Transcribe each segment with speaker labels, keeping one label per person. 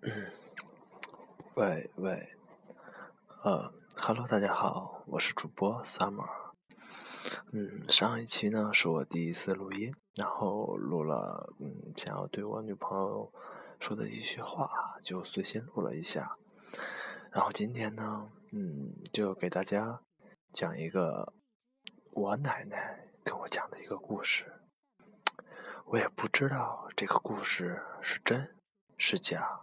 Speaker 1: 嗯 喂喂，呃，Hello，大家好，我是主播 Summer。嗯，上一期呢是我第一次录音，然后录了嗯想要对我女朋友说的一些话，就随心录了一下。然后今天呢，嗯，就给大家讲一个我奶奶跟我讲的一个故事。我也不知道这个故事是真是假。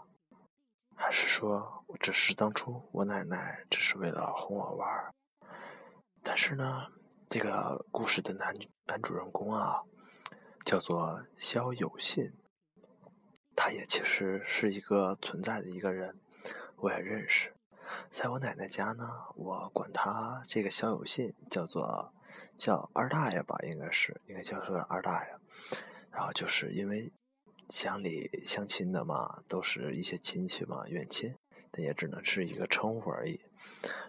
Speaker 1: 还是说，只是当初我奶奶只是为了哄我玩儿。但是呢，这个故事的男男主人公啊，叫做肖有信，他也其实是一个存在的一个人，我也认识。在我奶奶家呢，我管他这个肖有信叫做叫二大爷吧，应该是应该叫做二大爷。然后就是因为。乡里相亲的嘛，都是一些亲戚嘛，远亲，但也只能是一个称呼而已。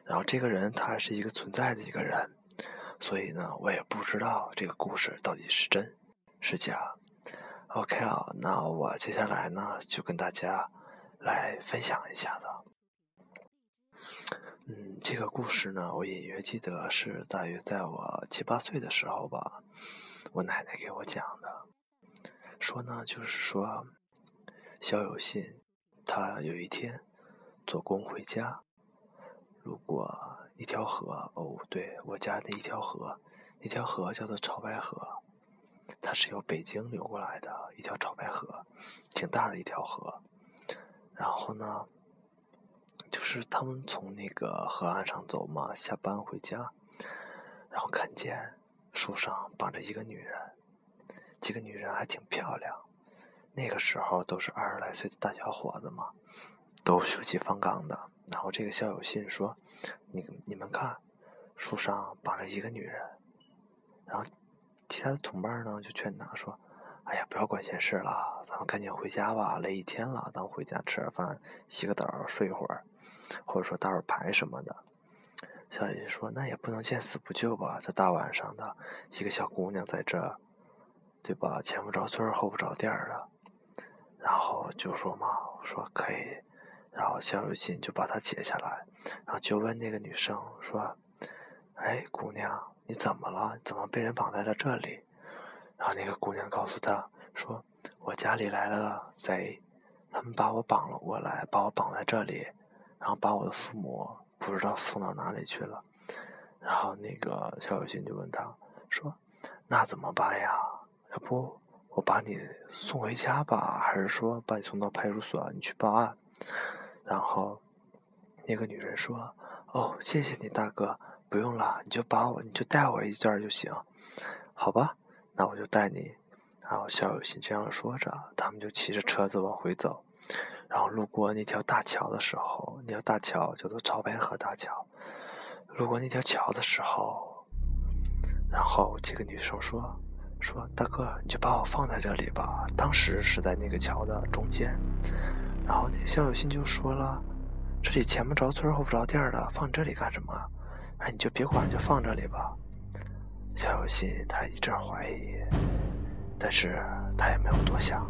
Speaker 1: 然后这个人他是一个存在的一个人，所以呢，我也不知道这个故事到底是真是假。OK 啊，那我接下来呢就跟大家来分享一下子。嗯，这个故事呢，我隐约记得是大约在我七八岁的时候吧，我奶奶给我讲的。说呢，就是说，肖有信，他有一天做工回家，路过一条河。哦，对我家的一条河，一条河叫做潮白河，它是由北京流过来的一条潮白河，挺大的一条河。然后呢，就是他们从那个河岸上走嘛，下班回家，然后看见树上绑着一个女人。几个女人还挺漂亮，那个时候都是二十来岁的大小伙子嘛，都血气方刚的。然后这个校友信说：“你你们看，树上绑着一个女人。”然后其他的同伴呢就劝他说：“哎呀，不要管闲事了，咱们赶紧回家吧，累一天了，咱们回家吃点饭，洗个澡，睡一会儿，或者说打会儿牌什么的。”肖有信说：“那也不能见死不救吧？这大晚上的，一个小姑娘在这。”对吧？前不着村后不着店的，然后就说嘛，说可以，然后肖有信就把他解下来，然后就问那个女生说：“哎，姑娘，你怎么了？怎么被人绑在了这里？”然后那个姑娘告诉他说：“我家里来了贼，他们把我绑了过来，把我绑在这里，然后把我的父母不知道送到哪里去了。”然后那个肖有信就问他说：“那怎么办呀？”要不我把你送回家吧，还是说把你送到派出所，你去报案？然后那个女人说：“哦，谢谢你大哥，不用了，你就把我，你就带我一阵就行，好吧？那我就带你。”然后小有心这样说着，他们就骑着车子往回走。然后路过那条大桥的时候，那条大桥叫做潮白河大桥。路过那条桥的时候，然后这个女生说。说大哥，你就把我放在这里吧。当时是在那个桥的中间，然后那肖有信就说了：“这里前不着村后不着店的，放这里干什么？哎，你就别管，就放这里吧。”肖有信他一阵怀疑，但是他也没有多想，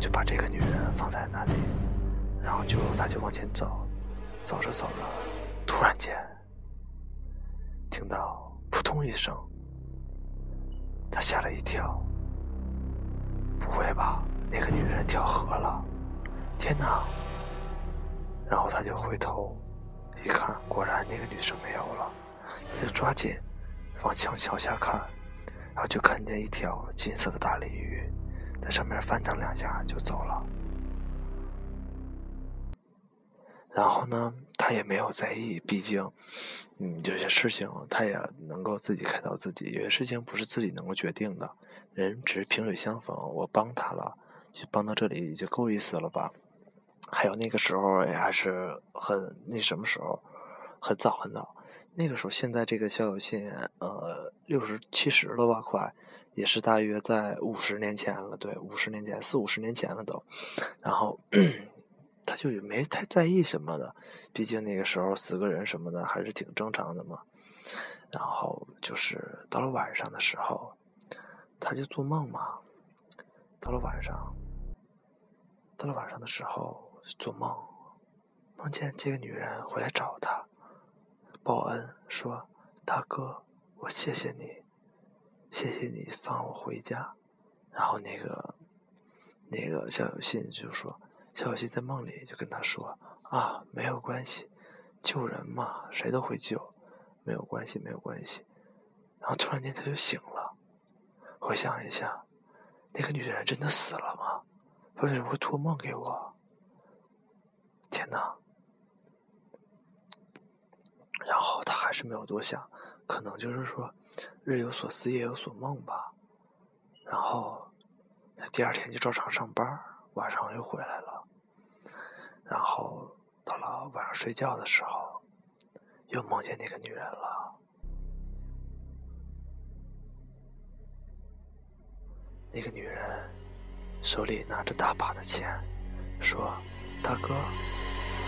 Speaker 1: 就把这个女人放在那里，然后就他就往前走，走着走着，突然间听到扑通一声。他吓了一跳，不会吧？那个女人跳河了！天哪！然后他就回头一看，果然那个女生没有了。他就抓紧往墙桥下看，然后就看见一条金色的大鲤鱼在上面翻腾两下就走了。然后呢，他也没有在意，毕竟，嗯，有些事情他也能够自己开导自己，有些事情不是自己能够决定的。人只是萍水相逢，我帮他了，就帮到这里就够意思了吧？还有那个时候也还是很那什么时候，很早很早。那个时候，现在这个肖有信，呃，六十七十了吧，快，也是大约在五十年前了，对，五十年前，四五十年前了都，然后。他就也没太在意什么的，毕竟那个时候死个人什么的还是挺正常的嘛。然后就是到了晚上的时候，他就做梦嘛。到了晚上，到了晚上的时候，做梦，梦见这个女人回来找他，报恩说：“大哥，我谢谢你，谢谢你放我回家。”然后那个那个小有信就说：“肖有信在梦里就跟他说啊，没有关系，救人嘛，谁都会救，没有关系，没有关系。”然后突然间他就醒了，回想一下，那个女人真的死了吗？为什么会托梦给我？天哪！然后他还是没有多想，可能就是说日有所思夜有所梦吧。然后他第二天就照常上班，晚上又回来了。然后到了晚上睡觉的时候，又梦见那个女人了。那个女人。手里拿着大把的钱，说：“大哥，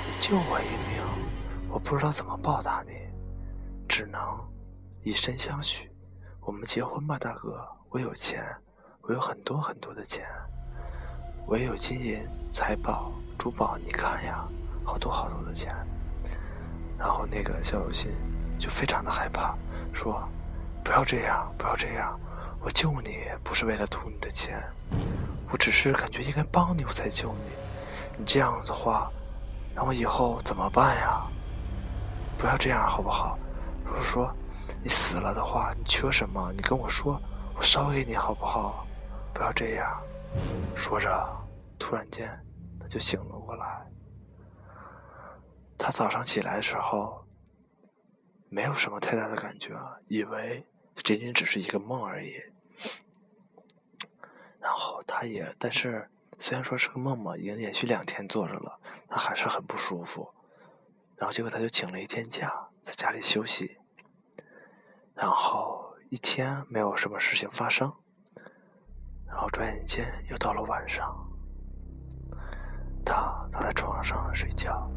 Speaker 1: 你救我一命，我不知道怎么报答你，只能以身相许。我们结婚吧，大哥。我有钱，我有很多很多的钱，我也有金银财宝、珠宝。你看呀，好多好多的钱。”然后那个肖有信就非常的害怕，说：“不要这样，不要这样，我救你不是为了图你的钱。”我只是感觉应该帮你，我才救你。你这样的话，让我以后怎么办呀？不要这样好不好？如果说你死了的话，你缺什么，你跟我说，我烧给你好不好？不要这样。说着，突然间他就醒了过来。他早上起来的时候，没有什么太大的感觉，以为仅仅只是一个梦而已。然后他也，但是虽然说是个梦嘛，已经连续两天坐着了，他还是很不舒服。然后结果他就请了一天假，在家里休息。然后一天没有什么事情发生。然后转眼间又到了晚上，他躺在床上睡觉，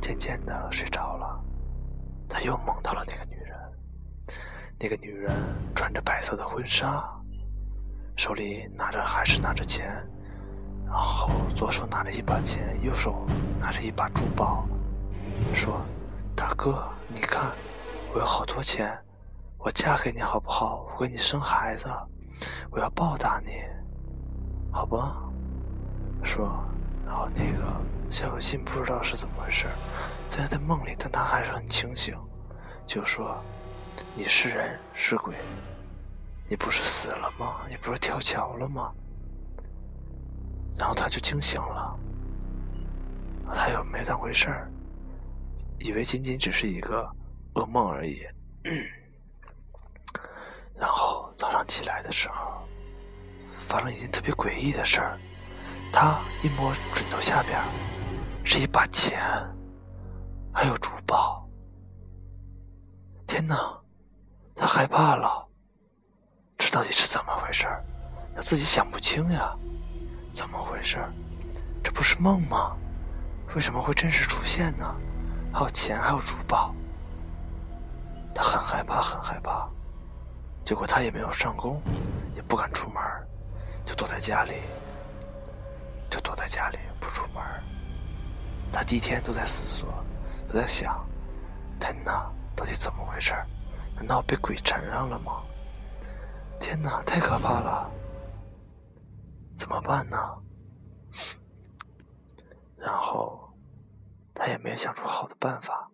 Speaker 1: 渐渐的睡着了，他又梦到了那个女人。那个女人穿着白色的婚纱，手里拿着还是拿着钱，然后左手拿着一把钱，右手拿着一把珠宝，说：“大哥，你看，我有好多钱，我嫁给你好不好？我给你生孩子，我要报答你，好吧？”说，然后那个肖有信不知道是怎么回事，在他的梦里，但他还是很清醒，就说。你是人是鬼？你不是死了吗？你不是跳桥了吗？然后他就惊醒了，他又没当回事儿，以为仅仅只是一个噩梦而已。然后早上起来的时候，发生一件特别诡异的事儿，他一摸枕头下边，是一把钱，还有珠宝。天哪！他害怕了，这到底是怎么回事他自己想不清呀，怎么回事这不是梦吗？为什么会真实出现呢？还有钱，还有珠宝。他很害怕，很害怕。结果他也没有上工，也不敢出门，就躲在家里，就躲在家里不出门。他第一天都在思索，都在想：天哪，到底怎么回事难道被鬼缠上了吗？天哪，太可怕了！怎么办呢？然后他也没想出好的办法。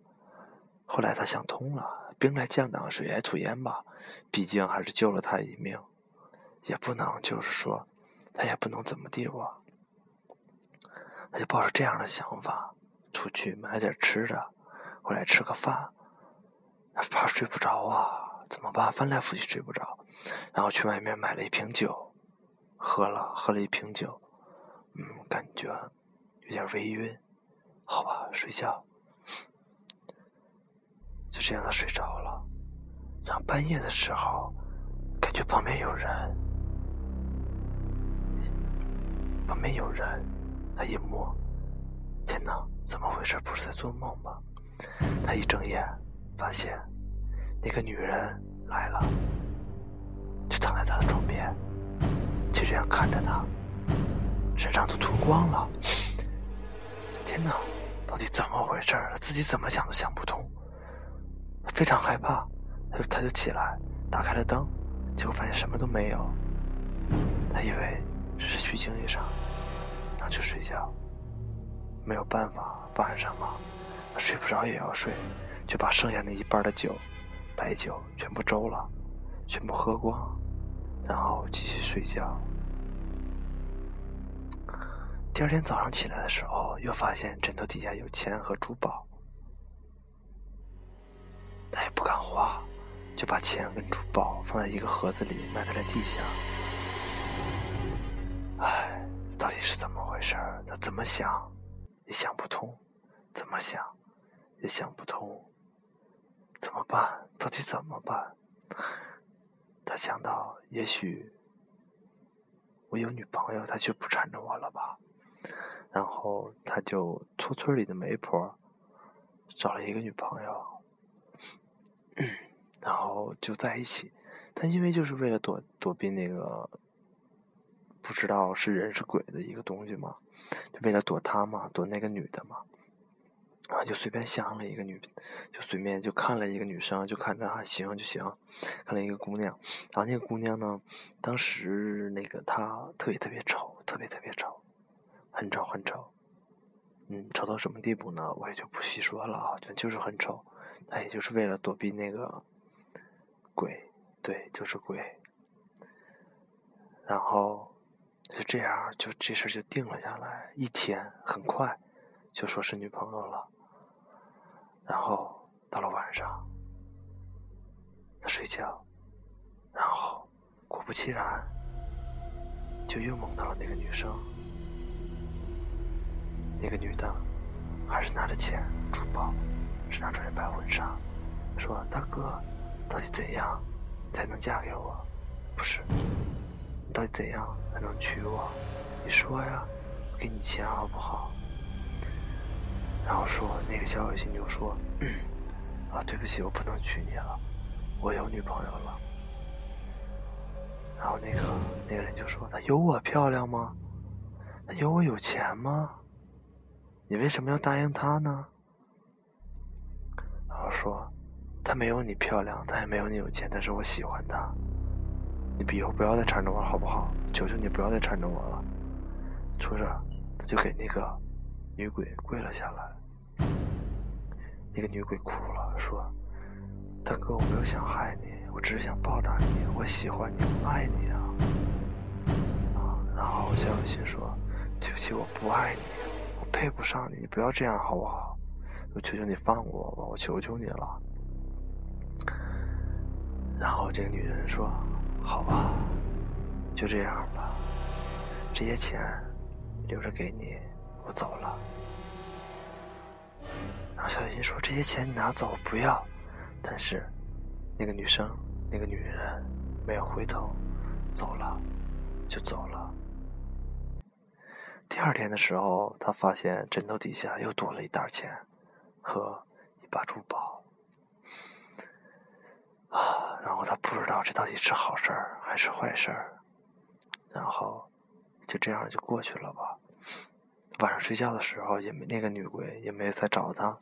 Speaker 1: 后来他想通了，兵来将挡，水来土掩吧。毕竟还是救了他一命，也不能就是说，他也不能怎么地我。他就抱着这样的想法，出去买点吃的，回来吃个饭。怕睡不着啊，怎么办？翻来覆去睡不着，然后去外面买了一瓶酒，喝了，喝了一瓶酒，嗯，感觉有点微晕，好吧，睡觉，就这样他睡着了。然后半夜的时候，感觉旁边有人，旁边有人，他一摸，天哪，怎么回事？不是在做梦吧？他一睁眼。发现那个女人来了，就躺在他的床边，就这样看着他，身上都脱光了。天哪，到底怎么回事？他自己怎么想都想不通，非常害怕，他他就起来，打开了灯，结果发现什么都没有。他以为这是虚惊一场，然后就睡觉。没有办法，晚上嘛，睡不着也要睡，就把剩下那一半的酒，白酒全部周了，全部喝光，然后继续睡觉。第二天早上起来的时候，又发现枕头底下有钱和珠宝，他也不敢花，就把钱跟珠宝放在一个盒子里，埋在了地下。唉，到底是怎么回事？他怎么想也想不通，怎么想也想不通，怎么办？到底怎么办？他想到，也许我有女朋友，他就不缠着我了吧？然后他就托村里的媒婆找了一个女朋友，然后就在一起。他因为就是为了躲躲避那个。不知道是人是鬼的一个东西嘛，就为了躲他嘛，躲那个女的嘛，然后就随便相了一个女，就随便就看了一个女生，就看着还行就行，看了一个姑娘，然后那个姑娘呢，当时那个她特别特别丑，特别特别丑，很丑很丑，嗯，丑到什么地步呢？我也就不细说了啊，反正就是很丑，她也就是为了躲避那个鬼，对，就是鬼，然后。就这样，就这事就定了下来。一天很快，就说是女朋友了。然后到了晚上，他睡觉，然后果不其然，就又梦到了那个女生。那个女的还是拿着钱、珠宝，是拿穿着白婚纱，说：“大哥，到底怎样才能嫁给我？不是。”你到底怎样才能娶我？你说呀，我给你钱好不好？然后说那个小小心就说：“ 啊，对不起，我不能娶你了，我有女朋友了。”然后那个那个人就说：“他有我漂亮吗？他有我有钱吗？你为什么要答应他呢？”然后说：“他没有你漂亮，他也没有你有钱，但是我喜欢他。”你以后不要再缠着我了，好不好？求求你不要再缠着我了。说着，他就给那个女鬼跪了下来。那个女鬼哭了，说：“大哥，我没有想害你，我只是想报答你，我喜欢你，爱你啊。”啊，然后肖小心说：“对不起，我不爱你，我配不上你，你不要这样好不好？我求求你放过我吧，我求求你了。”然后这个女人说。好吧，就这样吧。这些钱留着给你，我走了。然后小心说：“这些钱你拿走，不要。”但是那个女生，那个女人没有回头，走了，就走了。第二天的时候，他发现枕头底下又多了一袋钱和一把珠宝。啊，然后他不知道这到底是好事儿还是坏事儿，然后就这样就过去了吧。晚上睡觉的时候也没那个女鬼也没再找他。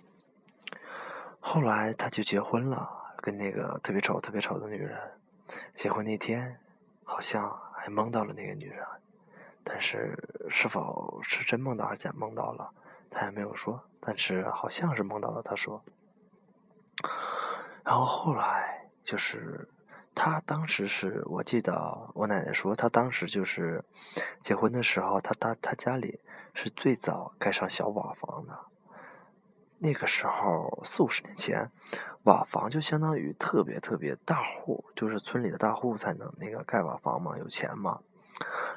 Speaker 1: 后来他就结婚了，跟那个特别丑特别丑的女人。结婚那天好像还梦到了那个女人，但是是否是真梦到还是假梦到了，他也没有说。但是好像是梦到了，他说。然后后来。就是他当时是我记得我奶奶说，他当时就是结婚的时候，他他他家里是最早盖上小瓦房的。那个时候四五十年前，瓦房就相当于特别特别大户，就是村里的大户才能那个盖瓦房嘛，有钱嘛。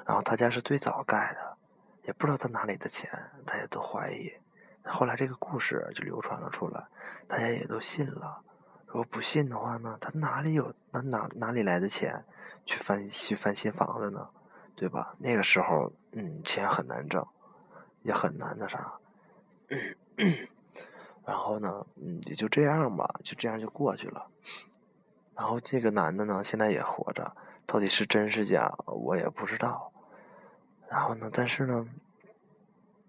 Speaker 1: 然后他家是最早盖的，也不知道他哪里的钱，大家都怀疑。后来这个故事就流传了出来，大家也都信了。如果不信的话呢？他哪里有哪哪哪里来的钱去翻去翻新房子呢？对吧？那个时候，嗯，钱很难挣，也很难那啥。然后呢，嗯，也就这样吧，就这样就过去了。然后这个男的呢，现在也活着，到底是真是假，我也不知道。然后呢，但是呢，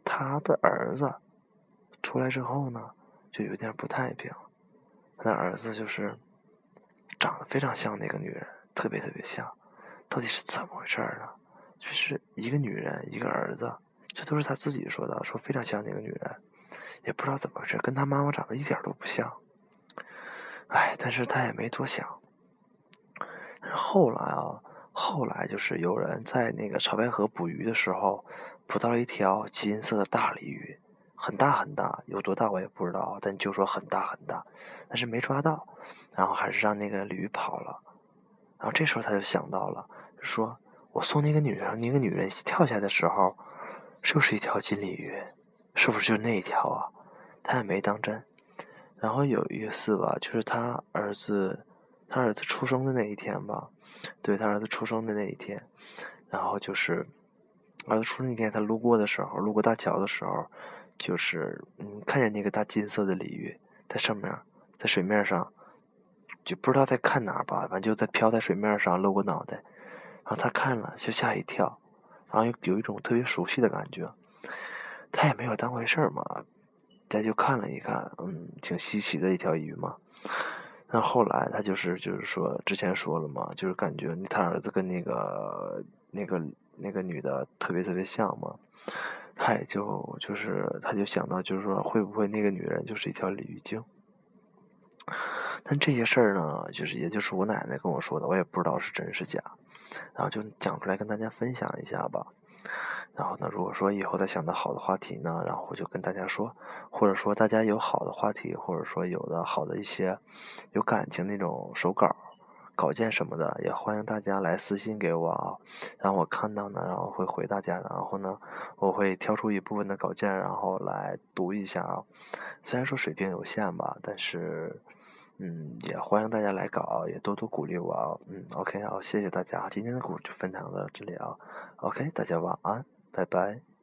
Speaker 1: 他的儿子出来之后呢，就有点不太平。那儿子就是长得非常像那个女人，特别特别像。到底是怎么回事呢？就是一个女人，一个儿子，这都是他自己说的，说非常像那个女人，也不知道怎么回事，跟他妈妈长得一点都不像。哎，但是他也没多想。后来啊，后来就是有人在那个潮白河捕鱼的时候，捕到了一条金色的大鲤鱼，很大很大，有多大我也不知道，但就说很大很大，但是没抓到，然后还是让那个鲤鱼跑了。然后这时候他就想到了，说我送那个女人，那个女人跳下来的时候，就是一条金鲤鱼，是不是就那一条啊？他也没当真。然后有一次吧，就是他儿子，他儿子出生的那一天吧，对他儿子出生的那一天，然后就是儿子出生那天，他路过的时候，路过大桥的时候，就是嗯，看见那个大金色的鲤鱼在上面，在水面上，就不知道在看哪儿吧，反正就在飘在水面上，露过脑袋，然后他看了就吓一跳，然后有有一种特别熟悉的感觉，他也没有当回事儿嘛。他就看了一看，嗯，挺稀奇的一条鱼嘛。那后来他就是就是说，之前说了嘛，就是感觉他儿子跟那个那个那个女的特别特别像嘛。他也就就是他就想到，就是说会不会那个女人就是一条鲤鱼精？但这些事儿呢，就是也就是我奶奶跟我说的，我也不知道是真是假。然后就讲出来跟大家分享一下吧。然后呢，如果说以后再想到好的话题呢，然后我就跟大家说，或者说大家有好的话题，或者说有的好的一些有感情那种手稿、稿件什么的，也欢迎大家来私信给我啊，然后我看到呢，然后会回大家，然后呢，我会挑出一部分的稿件，然后来读一下啊。虽然说水平有限吧，但是嗯，也欢迎大家来稿，也多多鼓励我啊。嗯，OK 好，谢谢大家，今天的故事就分享到这里啊。OK，大家晚安。拜拜。